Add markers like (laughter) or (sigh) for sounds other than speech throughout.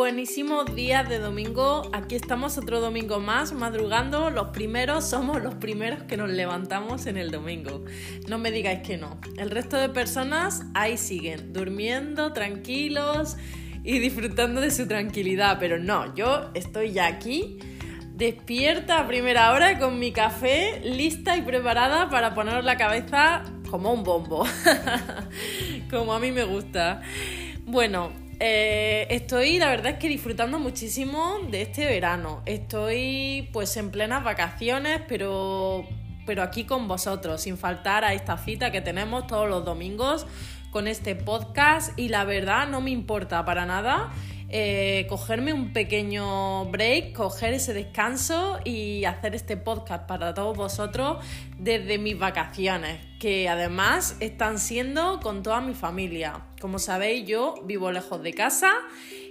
Buenísimos días de domingo. Aquí estamos otro domingo más, madrugando. Los primeros somos los primeros que nos levantamos en el domingo. No me digáis que no. El resto de personas ahí siguen, durmiendo, tranquilos y disfrutando de su tranquilidad. Pero no, yo estoy ya aquí, despierta a primera hora con mi café, lista y preparada para poner la cabeza como un bombo. (laughs) como a mí me gusta. Bueno, eh, estoy, la verdad es que disfrutando muchísimo de este verano. Estoy pues en plenas vacaciones, pero, pero aquí con vosotros, sin faltar a esta cita que tenemos todos los domingos con este podcast y la verdad no me importa para nada. Eh, cogerme un pequeño break, coger ese descanso y hacer este podcast para todos vosotros desde mis vacaciones, que además están siendo con toda mi familia. Como sabéis, yo vivo lejos de casa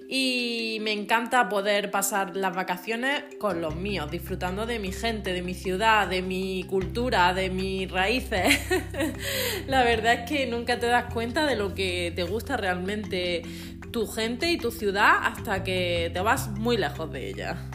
y me encanta poder pasar las vacaciones con los míos, disfrutando de mi gente, de mi ciudad, de mi cultura, de mis raíces. (laughs) La verdad es que nunca te das cuenta de lo que te gusta realmente tu gente y tu ciudad hasta que te vas muy lejos de ella.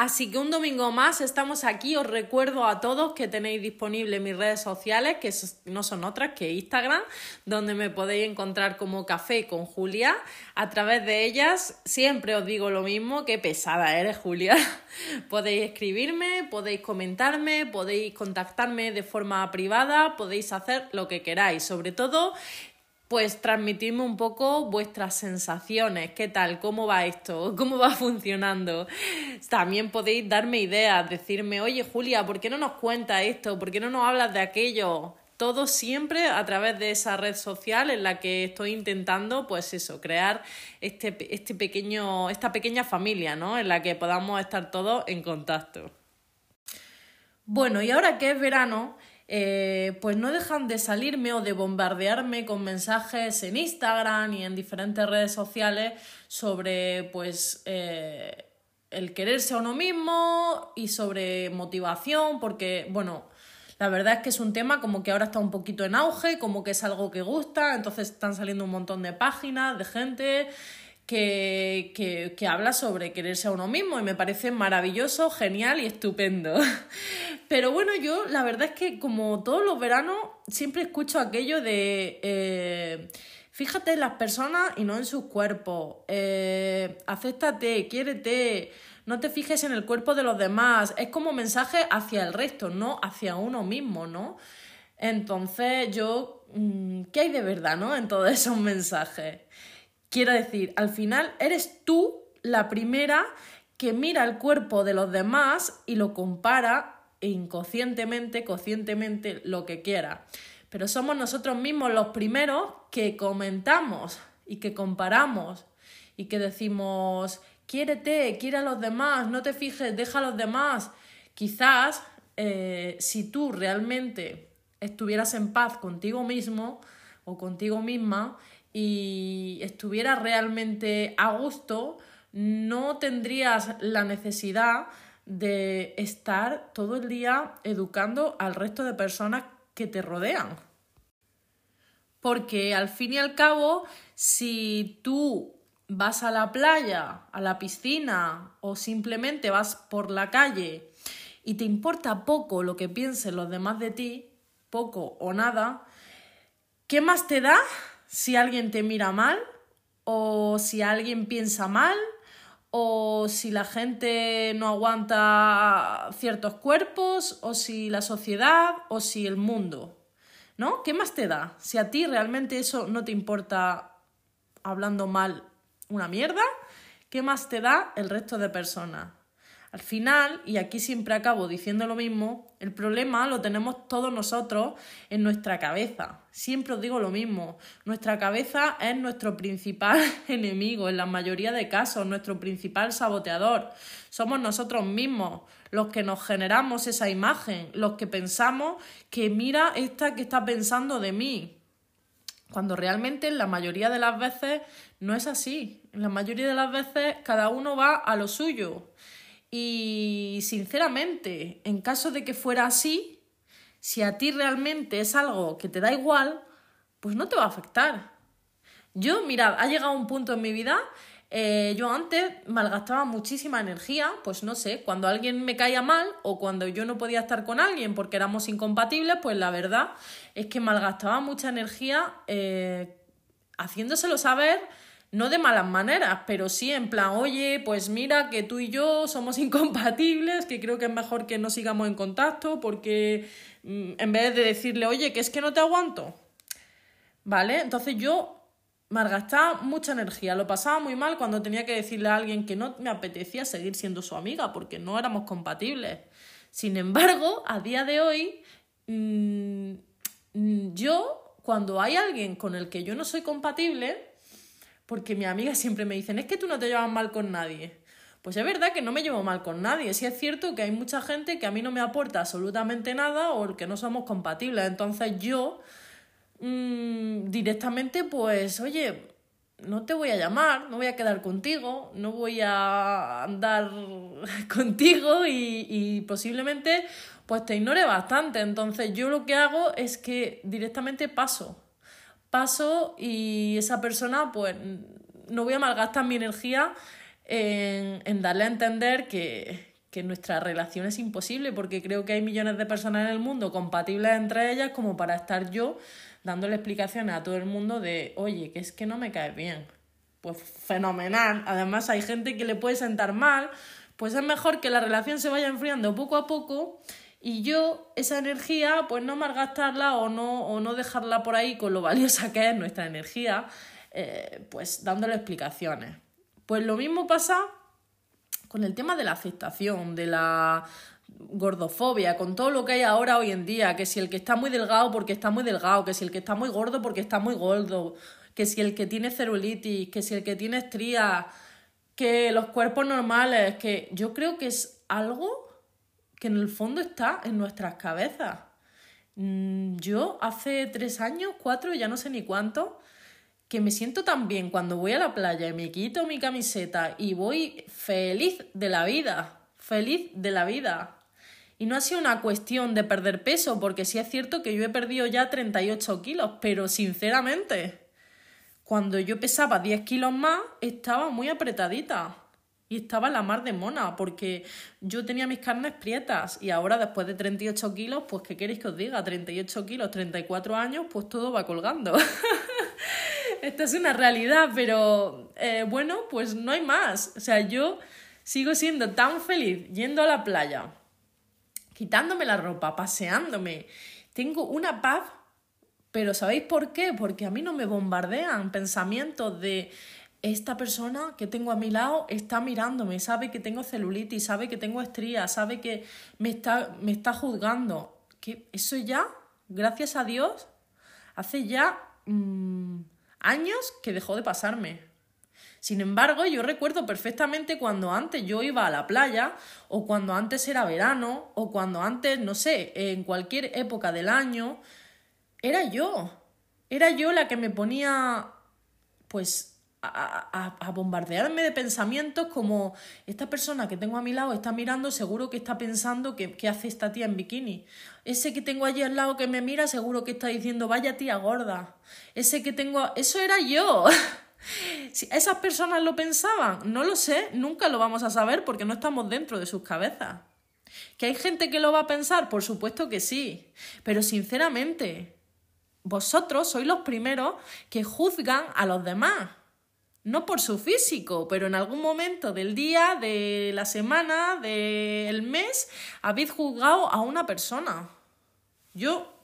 Así que un domingo más estamos aquí. Os recuerdo a todos que tenéis disponibles mis redes sociales, que no son otras que Instagram, donde me podéis encontrar como Café con Julia. A través de ellas siempre os digo lo mismo, que pesada eres Julia. (laughs) podéis escribirme, podéis comentarme, podéis contactarme de forma privada, podéis hacer lo que queráis. Sobre todo pues transmitirme un poco vuestras sensaciones, qué tal, cómo va esto, (laughs) cómo va funcionando. También podéis darme ideas, decirme, oye Julia, ¿por qué no nos cuentas esto? ¿Por qué no nos hablas de aquello? Todo siempre a través de esa red social en la que estoy intentando, pues eso, crear este, este pequeño, esta pequeña familia, ¿no? En la que podamos estar todos en contacto. Bueno, y ahora que es verano, eh, pues no dejan de salirme o de bombardearme con mensajes en Instagram y en diferentes redes sociales sobre pues eh, el quererse a uno mismo y sobre motivación, porque bueno, la verdad es que es un tema como que ahora está un poquito en auge, como que es algo que gusta, entonces están saliendo un montón de páginas de gente que, que, que, habla sobre quererse a uno mismo y me parece maravilloso, genial y estupendo. (laughs) Pero bueno, yo la verdad es que como todos los veranos siempre escucho aquello de... Eh, fíjate en las personas y no en sus cuerpos. Eh, acéptate, quiérete, no te fijes en el cuerpo de los demás. Es como mensaje hacia el resto, no hacia uno mismo, ¿no? Entonces yo, mm, ¿qué hay de verdad, no? En todos esos mensajes. Quiero decir, al final eres tú la primera que mira el cuerpo de los demás y lo compara inconscientemente, conscientemente, lo que quiera. Pero somos nosotros mismos los primeros que comentamos y que comparamos y que decimos, quiérete, quiere a los demás, no te fijes, deja a los demás. Quizás eh, si tú realmente estuvieras en paz contigo mismo o contigo misma, y estuvieras realmente a gusto, no tendrías la necesidad de estar todo el día educando al resto de personas que te rodean. Porque al fin y al cabo, si tú vas a la playa, a la piscina o simplemente vas por la calle y te importa poco lo que piensen los demás de ti, poco o nada, ¿qué más te da si alguien te mira mal o si alguien piensa mal o si la gente no aguanta ciertos cuerpos o si la sociedad o si el mundo. ¿No? ¿Qué más te da? Si a ti realmente eso no te importa hablando mal una mierda, ¿qué más te da el resto de personas? Al final, y aquí siempre acabo diciendo lo mismo, el problema lo tenemos todos nosotros en nuestra cabeza. Siempre os digo lo mismo, nuestra cabeza es nuestro principal (laughs) enemigo en la mayoría de casos, nuestro principal saboteador. Somos nosotros mismos los que nos generamos esa imagen, los que pensamos que mira esta que está pensando de mí, cuando realmente la mayoría de las veces no es así. La mayoría de las veces cada uno va a lo suyo. Y sinceramente, en caso de que fuera así, si a ti realmente es algo que te da igual, pues no te va a afectar. Yo, mirad, ha llegado un punto en mi vida eh, yo antes malgastaba muchísima energía, pues no sé, cuando alguien me caía mal o cuando yo no podía estar con alguien porque éramos incompatibles, pues la verdad es que malgastaba mucha energía eh, haciéndoselo saber, no de malas maneras, pero sí en plan, oye, pues mira que tú y yo somos (laughs) incompatibles, que creo que es mejor que no sigamos en contacto porque mm, en vez de decirle, oye, que es que no te aguanto. ¿Vale? Entonces yo malgastaba mucha energía, lo pasaba muy mal cuando tenía que decirle a alguien que no me apetecía seguir siendo su amiga porque no éramos compatibles. Sin embargo, a día de hoy, mm, mm, yo, cuando hay alguien con el que yo no soy compatible, porque mi amiga siempre me dicen, es que tú no te llevas mal con nadie. Pues es verdad que no me llevo mal con nadie. Sí es cierto que hay mucha gente que a mí no me aporta absolutamente nada o que no somos compatibles. Entonces yo Mm, directamente, pues, oye, no te voy a llamar, no voy a quedar contigo, no voy a andar (laughs) contigo y, y, posiblemente pues te ignore bastante. Entonces yo lo que hago es que directamente paso. Paso y esa persona pues no voy a malgastar mi energía en, en darle a entender que, que nuestra relación es imposible porque creo que hay millones de personas en el mundo compatibles entre ellas como para estar yo dándole explicaciones a todo el mundo de, oye, que es que no me cae bien. Pues fenomenal. Además hay gente que le puede sentar mal, pues es mejor que la relación se vaya enfriando poco a poco y yo esa energía pues no malgastarla o no, o no dejarla por ahí con lo valiosa que es nuestra energía, eh, pues dándole explicaciones. Pues lo mismo pasa con el tema de la aceptación, de la gordofobia, con todo lo que hay ahora hoy en día, que si el que está muy delgado porque está muy delgado, que si el que está muy gordo porque está muy gordo, que si el que tiene celulitis, que si el que tiene estrías, que los cuerpos normales, que yo creo que es algo que en el fondo está en nuestras cabezas. Mm, yo hace tres años, cuatro, ya no sé ni cuánto, que me siento tan bien cuando voy a la playa y me quito mi camiseta y voy feliz de la vida, feliz de la vida. Y no ha sido una cuestión de perder peso, porque sí es cierto que yo he perdido ya 38 kilos, pero sinceramente, cuando yo pesaba 10 kilos más, estaba muy apretadita. Y estaba la mar de mona, porque yo tenía mis carnes prietas y ahora después de 38 kilos, pues ¿qué queréis que os diga? 38 kilos, 34 años, pues todo va colgando. (laughs) Esta es una realidad, pero eh, bueno, pues no hay más. O sea, yo sigo siendo tan feliz yendo a la playa, quitándome la ropa, paseándome. Tengo una paz, pero ¿sabéis por qué? Porque a mí no me bombardean pensamientos de esta persona que tengo a mi lado está mirándome, sabe que tengo celulitis, sabe que tengo estrías, sabe que me está, me está juzgando. Que eso ya, gracias a Dios, hace ya mm, años que dejó de pasarme. Sin embargo, yo recuerdo perfectamente cuando antes yo iba a la playa, o cuando antes era verano, o cuando antes, no sé, en cualquier época del año, era yo. Era yo la que me ponía, pues, a, bombardearme de pensamientos como esta persona que tengo a mi lado está mirando, seguro que está pensando que, qué hace esta tía en bikini. Ese que tengo allí al lado que me mira, seguro que está diciendo, vaya tía gorda. Ese que tengo... Eso era yo. (laughs) Si esas personas lo pensaban, no lo sé, nunca lo vamos a saber porque no estamos dentro de sus cabezas. ¿Que hay gente que lo va a pensar? Por supuesto que sí. Pero sinceramente, vosotros sois los primeros que juzgan a los demás. No por su físico, pero en algún momento del día, de la semana, del mes, habéis juzgado a una persona. Yo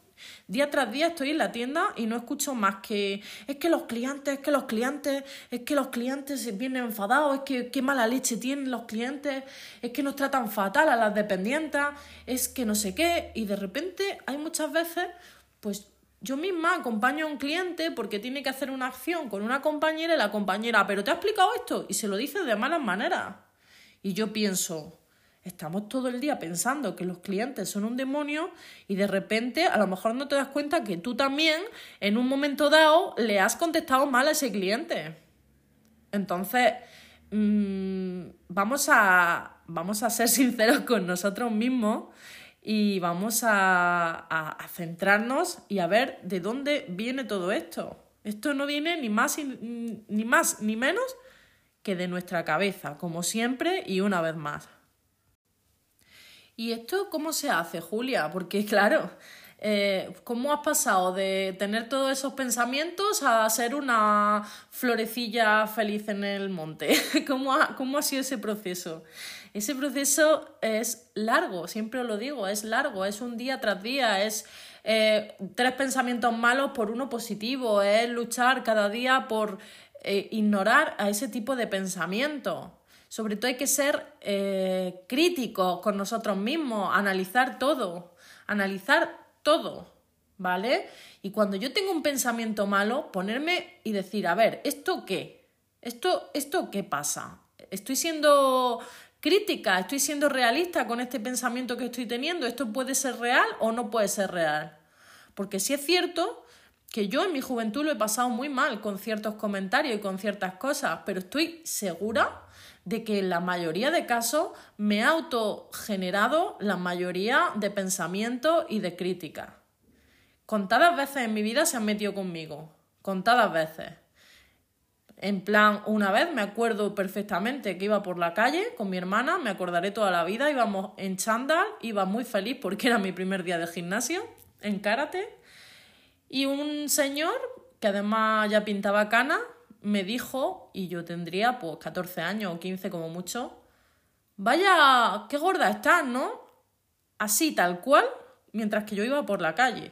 Día tras día estoy en la tienda y no escucho más que es que los clientes, es que los clientes, es que los clientes vienen enfadados, es que qué mala leche tienen los clientes, es que nos tratan fatal a las dependientes, es que no sé qué. Y de repente hay muchas veces, pues yo misma acompaño a un cliente porque tiene que hacer una acción con una compañera y la compañera, pero te ha explicado esto y se lo dice de malas maneras. Y yo pienso, estamos todo el día pensando que los clientes son un demonio y de repente a lo mejor no te das cuenta que tú también en un momento dado le has contestado mal a ese cliente. Entonces, mm, vamos, a, vamos a ser (laughs) sinceros con nosotros mismos y vamos a, centrarnos y a ver de dónde viene todo esto. Esto no viene ni más, ni más ni menos que de nuestra cabeza, como siempre y una vez más. ¿Y esto cómo se hace, Julia? Porque claro, eh, ¿cómo has pasado de tener todos esos pensamientos a ser una florecilla feliz en el monte? (laughs) ¿Cómo ha, cómo ha sido ese proceso? Ese proceso es largo, siempre lo digo, es largo, es un día tras día, es eh, tres pensamientos malos por uno positivo, es luchar cada día por eh, ignorar a ese tipo de pensamiento. Sobre todo hay que ser eh, críticos con nosotros mismos, analizar todo, analizar todo, ¿vale? Y cuando yo tengo un pensamiento malo, ponerme y decir, a ver, ¿esto qué? ¿Esto, esto qué pasa? ¿Estoy siendo crítica? ¿Estoy siendo realista con este pensamiento que estoy teniendo? ¿Esto puede ser real o no puede ser real? Porque si es cierto que yo en mi juventud lo he pasado muy mal con ciertos comentarios y con ciertas cosas, pero estoy segura de que en la mayoría de casos me ha autogenerado la mayoría de pensamientos y de críticas. Contadas veces en mi vida se han metido conmigo, contadas veces. En plan, una vez me acuerdo perfectamente que iba por la calle con mi hermana, me acordaré toda la vida, íbamos en chándal, iba muy feliz porque era mi primer día de gimnasio, en karate, y un señor, que además ya pintaba cana, me dijo, y yo tendría pues 14 años o 15 como mucho, vaya, qué gorda estás, ¿no? Así, tal cual, mientras que yo iba por la calle.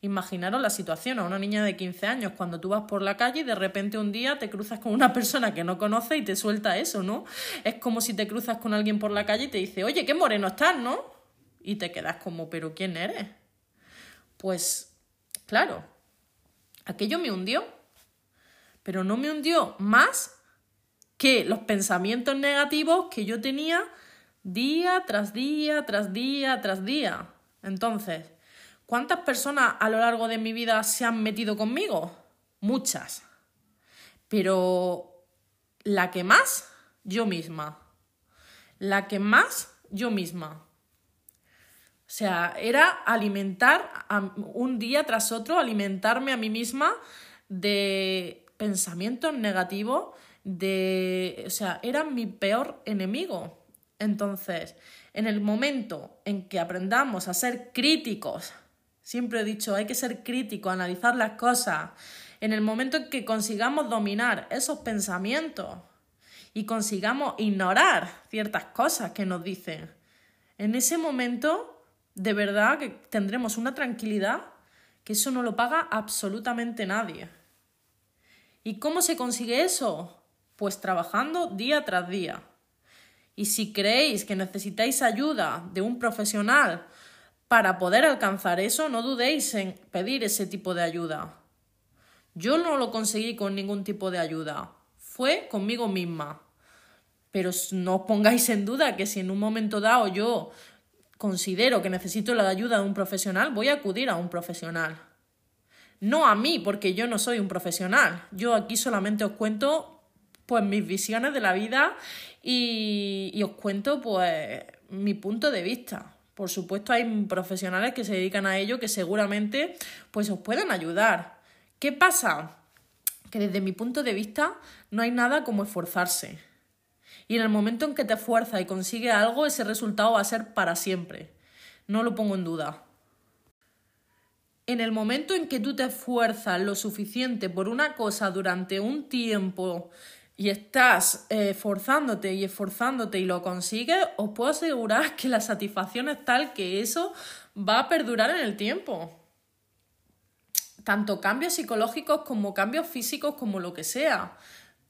Imaginaros la situación a una niña de 15 años cuando tú vas por la calle y de repente un día te cruzas con una (laughs) persona que no conoces y te suelta eso, ¿no? Es como si te cruzas con alguien por la calle y te dice, oye, qué moreno estás, ¿no? Y te quedas como, pero ¿quién eres? Pues, claro, aquello me hundió, pero no me hundió más que los pensamientos negativos que yo tenía día tras día, tras día, tras día. Entonces, ¿Cuántas personas a lo largo de mi vida se han metido conmigo? Muchas. Pero la que más, yo misma. La que más, yo misma. O sea, era alimentar un día tras otro, alimentarme a mí misma de pensamientos negativos, de... O sea, era mi peor enemigo. Entonces, en el momento en que aprendamos a ser críticos Siempre he dicho, hay que ser crítico, analizar las cosas. En el momento en que consigamos dominar esos pensamientos y consigamos ignorar ciertas cosas que nos dicen, en ese momento de verdad que tendremos una tranquilidad que eso no lo paga absolutamente nadie. ¿Y cómo se consigue eso? Pues trabajando día tras día. Y si creéis que necesitáis ayuda de un profesional para poder alcanzar eso, no dudéis en pedir ese tipo de ayuda. Yo no lo conseguí con ningún tipo de ayuda, fue conmigo misma. Pero no os pongáis en duda que si en un momento dado yo considero que necesito la ayuda de un profesional, voy a acudir a un profesional. No a mí, porque yo no soy un profesional. Yo aquí solamente os cuento pues mis visiones de la vida y, y os cuento pues mi punto de vista. Por supuesto, hay profesionales que se dedican a ello que seguramente pues os pueden ayudar. ¿Qué pasa? Que desde mi punto de vista no hay nada como esforzarse. Y en el momento en que te esfuerzas y consigues algo, ese resultado va a ser para siempre. No lo pongo en duda. En el momento en que tú te esfuerzas lo suficiente por una cosa durante un tiempo y estás esforzándote y esforzándote y lo consigues, os puedo asegurar (laughs) que la satisfacción es tal que eso va a perdurar en el tiempo. Tanto cambios psicológicos como cambios físicos, como lo que sea.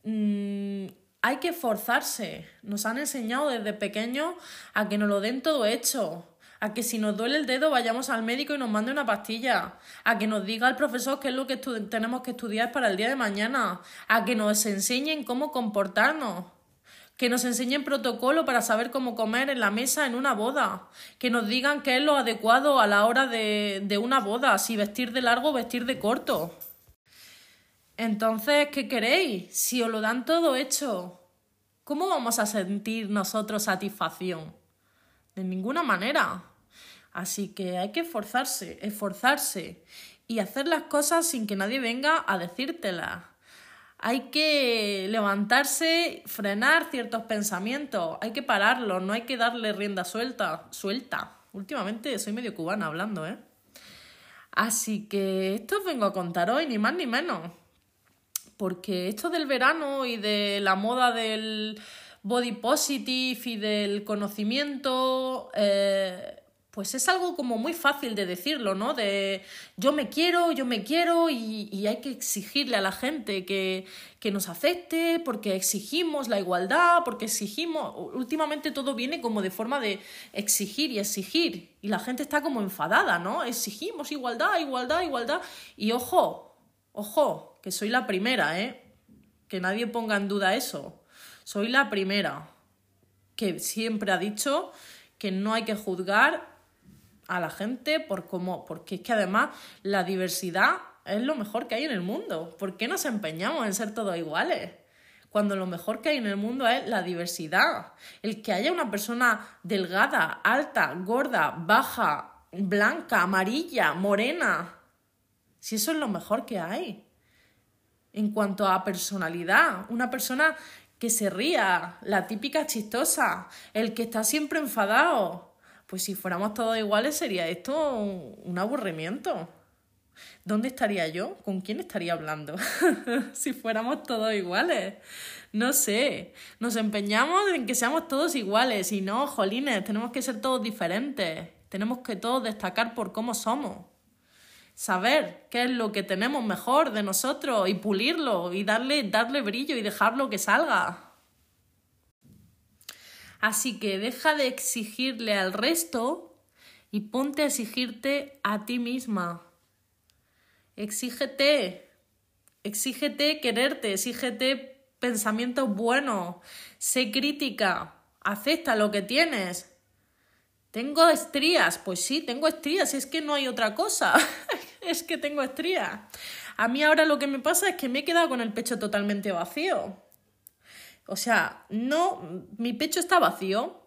Mm, hay que esforzarse. Nos han enseñado desde pequeños a que nos lo den todo hecho a que si nos duele el dedo vayamos al médico y nos mande una pastilla, a que nos diga el profesor qué es lo que tenemos que estudiar para el día de mañana, a que nos enseñen cómo comportarnos, que nos enseñen protocolo para saber cómo comer en la mesa en una boda, que nos digan qué es lo adecuado a la hora de, de una boda, si vestir de largo o vestir de corto. Entonces, ¿qué queréis? Si os lo dan todo hecho, ¿cómo vamos a sentir nosotros satisfacción? De ninguna manera. Así que hay que esforzarse, esforzarse y hacer las cosas sin que nadie venga a decírtelas. Hay que levantarse, frenar ciertos pensamientos, hay que pararlos, no hay que darle rienda suelta, suelta. Últimamente soy medio cubana hablando, ¿eh? Así que esto os vengo a contar hoy, ni más ni menos. Porque esto del verano y de la moda del body positive y del conocimiento, eh, pues es algo como muy fácil de decirlo, ¿no? De yo me quiero, yo me quiero y, hay que exigirle a la gente que, que, nos acepte porque exigimos la igualdad, porque exigimos, últimamente todo viene como de forma de exigir y exigir y la gente está como enfadada, ¿no? Exigimos igualdad, igualdad, igualdad y ojo, ojo, que soy la primera, ¿eh? Que nadie ponga en duda eso. Soy la primera que siempre ha dicho que no hay que juzgar a la gente por cómo, porque es que además la diversidad es lo mejor que hay en el mundo. ¿Por qué nos empeñamos en ser todos iguales? Cuando lo mejor que hay en el mundo es la diversidad. El que haya una persona delgada, alta, gorda, baja, blanca, amarilla, morena. Si eso es lo mejor que hay. En cuanto a personalidad, una persona que se ría, la típica chistosa, el que está siempre enfadado, pues si fuéramos todos iguales sería esto un, aburrimiento. ¿Dónde estaría yo? ¿Con quién estaría hablando? (laughs) si fuéramos todos iguales. No sé. Nos empeñamos en que seamos todos iguales y no, jolines, tenemos que ser todos diferentes. Tenemos que todos destacar por cómo somos. Saber qué es lo que tenemos mejor de nosotros y pulirlo y darle, darle brillo y dejarlo que salga. Así que deja de exigirle al resto y ponte a exigirte a ti misma. Exígete, exígete quererte, exígete pensamientos buenos, sé crítica, acepta lo que tienes. Tengo estrías, pues sí, tengo estrías, es que no hay otra cosa, (laughs) es que tengo estrías. A mí ahora lo que me pasa es que me he quedado con el pecho totalmente vacío. O sea, no, mi pecho está vacío.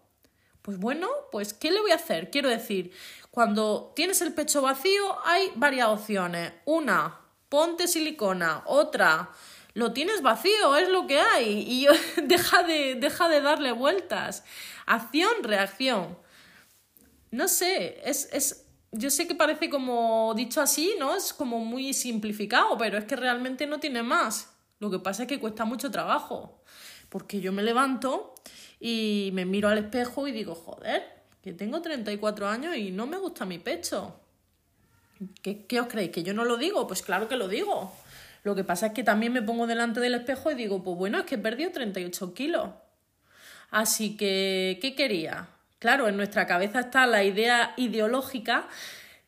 Pues bueno, pues ¿qué le voy a hacer? Quiero decir, cuando tienes el pecho vacío hay varias opciones. Una, ponte silicona. Otra, lo tienes vacío, es lo que hay. Y (laughs) deja, de, deja de darle vueltas. Acción, reacción. No sé, es, es, yo sé que parece como dicho así, ¿no? Es como muy simplificado, pero es que realmente no tiene más. Lo que pasa es que cuesta mucho trabajo porque yo me levanto y me miro al espejo y digo, joder, que tengo 34 años y no me gusta mi pecho. ¿Qué, ¿Qué, os creéis? ¿Que yo no lo digo? Pues claro que lo digo. Lo que pasa es que también me pongo delante del espejo y digo, pues bueno, es que he perdido 38 kilos. Así que, ¿qué quería? Claro, en nuestra cabeza está la idea ideológica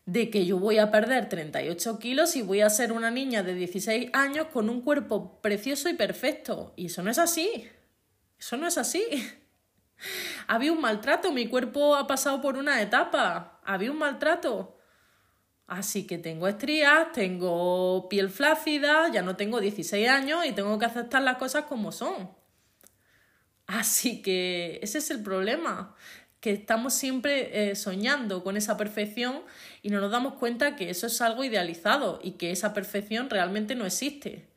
de que yo voy a perder 38 kilos y voy a ser una niña de 16 años con un cuerpo precioso y perfecto. Y eso no es así. Eso no es así. (laughs) Había un maltrato, mi cuerpo ha pasado por una etapa. Había un maltrato. Así que tengo estrías, tengo piel flácida, ya no tengo 16 años y tengo que aceptar las cosas como son. Así que ese es el problema que estamos siempre eh, soñando con esa perfección y no nos damos cuenta que eso es algo idealizado y que esa perfección realmente no existe.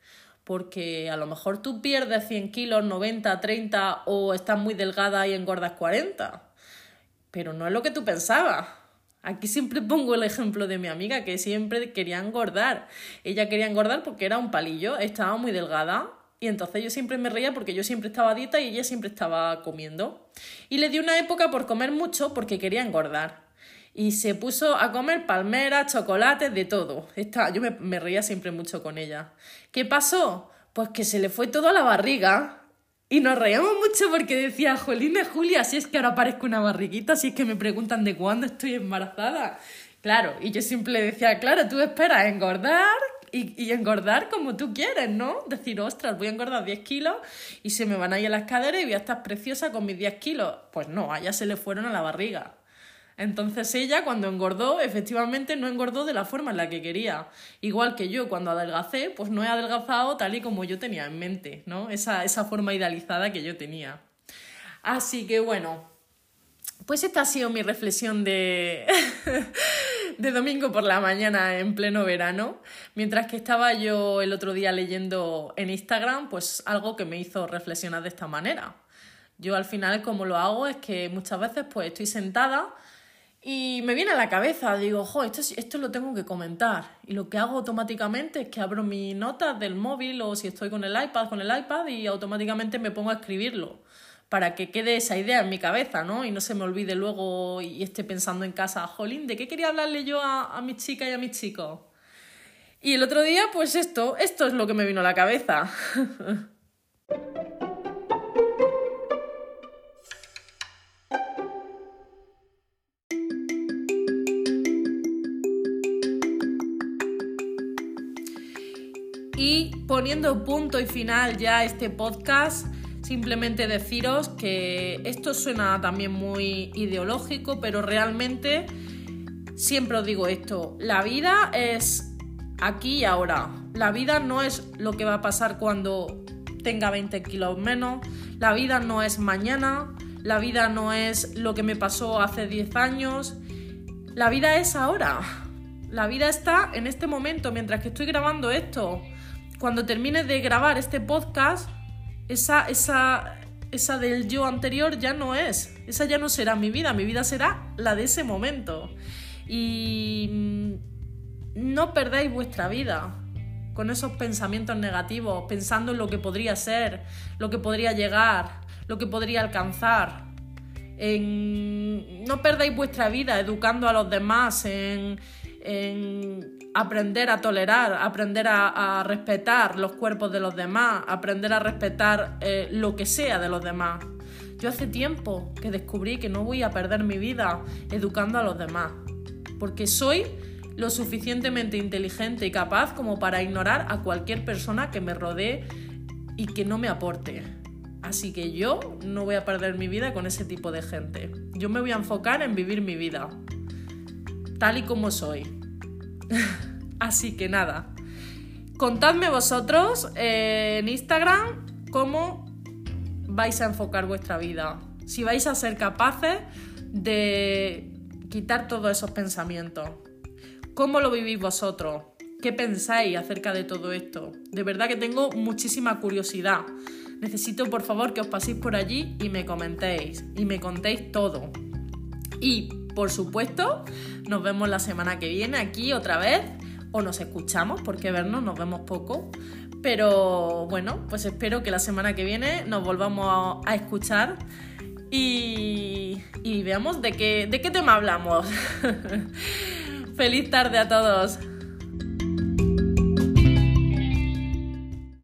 Porque a lo mejor tú pierdes 100 kilos, 90, 30 o estás muy delgada y engordas 40. Pero no es lo que tú pensabas. Aquí siempre pongo el ejemplo de mi amiga que siempre quería engordar. Ella quería engordar porque era un palillo, estaba muy delgada y entonces yo siempre me reía porque yo siempre estaba a dieta y ella siempre estaba comiendo. Y le di una época por comer mucho porque quería engordar. Y se puso a comer palmeras, chocolates, de todo. Esta, yo me, reía siempre mucho con ella. ¿Qué pasó? Pues que se le fue todo a la barriga. Y nos reíamos mucho porque decía, Jolina, Julia, si es que ahora parezco una barriguita, si es que me preguntan de cuándo estoy embarazada. Claro, y yo siempre le decía, claro, tú esperas engordar, y, engordar como tú quieres, ¿no? Decir, ostras, voy a engordar 10 kilos y se me van a ir a las caderas y voy a estar preciosa con mis 10 kilos. Pues no, a ella se le fueron a la barriga. Entonces ella cuando engordó, efectivamente no engordó de la forma en la que quería. Igual que yo cuando adelgacé, pues no he adelgazado tal y como yo tenía en mente, ¿no? Esa, esa forma idealizada que yo tenía. Así que bueno, pues esta ha sido mi reflexión de, (laughs) de domingo por la mañana en pleno verano, mientras que estaba yo el otro día leyendo en Instagram, pues algo que me hizo reflexionar de esta manera. Yo al final como lo hago es que muchas veces pues estoy sentada y me viene a la cabeza, digo, jo, esto, esto lo tengo que comentar. Y lo que hago automáticamente es que abro mis notas del móvil o si estoy con el iPad, con el iPad y automáticamente me pongo a escribirlo para que quede esa idea en mi cabeza, ¿no? Y no se me olvide luego y esté pensando en casa, jolín, ¿de qué quería hablarle yo a, a mi chica y a mis chicos? Y el otro día, pues esto, esto es lo que me vino a la cabeza. (laughs) y poniendo punto y final ya a este podcast, Simplemente deciros que esto suena también muy ideológico, pero realmente siempre os digo esto, la vida es aquí y ahora. La vida no es lo que va a pasar cuando tenga 20 kilos menos, la vida no es mañana, la vida no es lo que me pasó hace 10 años, la vida es ahora. La vida está en este momento, mientras que estoy grabando esto. Cuando termine de grabar este podcast, esa, esa, esa del yo anterior ya no es, esa ya no será mi vida, mi vida será la de ese momento. Y mm, no perdáis vuestra vida con esos pensamientos negativos, pensando en lo que podría ser, lo que podría llegar, lo que podría alcanzar. En... No perdáis vuestra vida educando a los demás, en, en aprender a tolerar, aprender a, respetar los cuerpos de los demás, aprender a respetar eh, lo que sea de los demás. Yo hace tiempo que descubrí que no voy a perder mi vida educando a los demás, porque soy lo suficientemente inteligente y capaz como para ignorar a cualquier persona que me rodee y que no me aporte. Así que yo no voy a perder mi vida con ese tipo de gente. Yo me voy a enfocar en vivir mi vida, tal y como soy. (laughs) Así que nada, contadme vosotros eh, en Instagram cómo vais a enfocar vuestra vida. Si vais a ser capaces de quitar todos esos pensamientos. ¿Cómo lo vivís vosotros? ¿Qué pensáis acerca de todo esto? De verdad que tengo muchísima curiosidad. Necesito por favor que os paséis por allí y me comentéis y me contéis todo. Y por supuesto, nos vemos la semana que viene aquí otra vez o nos escuchamos, porque vernos nos vemos poco. Pero bueno, pues espero que la semana que viene nos volvamos a, escuchar y, y, veamos de qué, de qué tema hablamos. (laughs) Feliz tarde a todos.